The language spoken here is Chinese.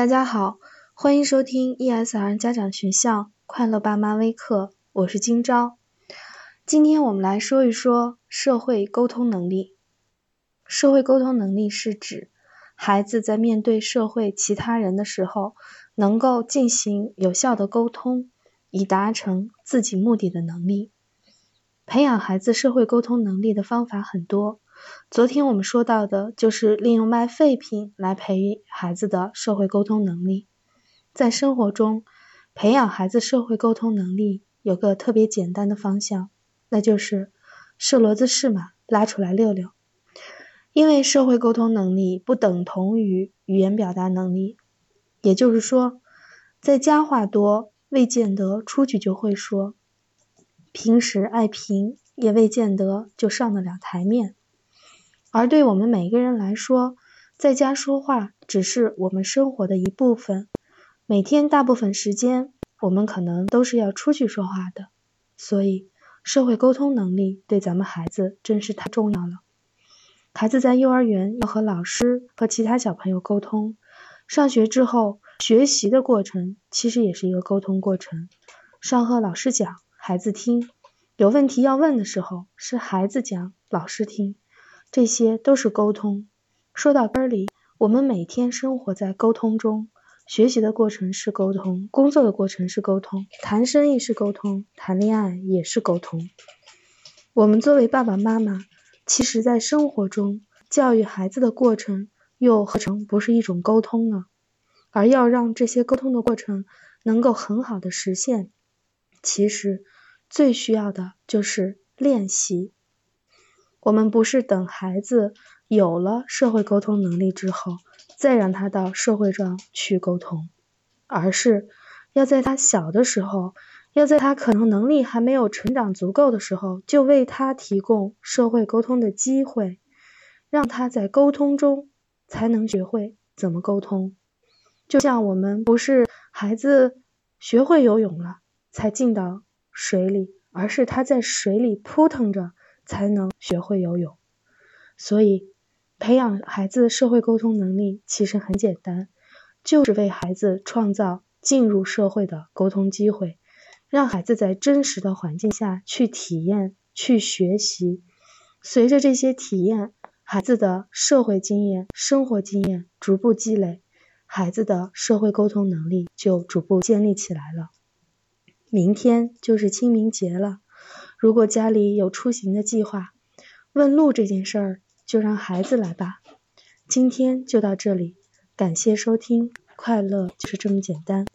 大家好，欢迎收听 ESR 家长学校快乐爸妈微课，我是今朝。今天我们来说一说社会沟通能力。社会沟通能力是指孩子在面对社会其他人的时候，能够进行有效的沟通，以达成自己目的的能力。培养孩子社会沟通能力的方法很多。昨天我们说到的就是利用卖废品来培育孩子的社会沟通能力。在生活中，培养孩子社会沟通能力有个特别简单的方向，那就是是骡子是马，拉出来溜溜。因为社会沟通能力不等同于语言表达能力，也就是说，在家话多，未见得出去就会说；平时爱贫，也未见得就上得了台面。而对我们每个人来说，在家说话只是我们生活的一部分。每天大部分时间，我们可能都是要出去说话的。所以，社会沟通能力对咱们孩子真是太重要了。孩子在幼儿园要和老师和其他小朋友沟通，上学之后学习的过程其实也是一个沟通过程。上课老师讲，孩子听；有问题要问的时候，是孩子讲，老师听。这些都是沟通。说到根儿里，我们每天生活在沟通中，学习的过程是沟通，工作的过程是沟通，谈生意是沟通，谈恋爱也是沟通。我们作为爸爸妈妈，其实在生活中教育孩子的过程，又何尝不是一种沟通呢？而要让这些沟通的过程能够很好的实现，其实最需要的就是练习。我们不是等孩子有了社会沟通能力之后，再让他到社会上去沟通，而是要在他小的时候，要在他可能能力还没有成长足够的时候，就为他提供社会沟通的机会，让他在沟通中才能学会怎么沟通。就像我们不是孩子学会游泳了才进到水里，而是他在水里扑腾着。才能学会游泳，所以培养孩子社会沟通能力其实很简单，就是为孩子创造进入社会的沟通机会，让孩子在真实的环境下去体验、去学习。随着这些体验，孩子的社会经验、生活经验逐步积累，孩子的社会沟通能力就逐步建立起来了。明天就是清明节了。如果家里有出行的计划，问路这件事儿就让孩子来吧。今天就到这里，感谢收听，快乐就是这么简单。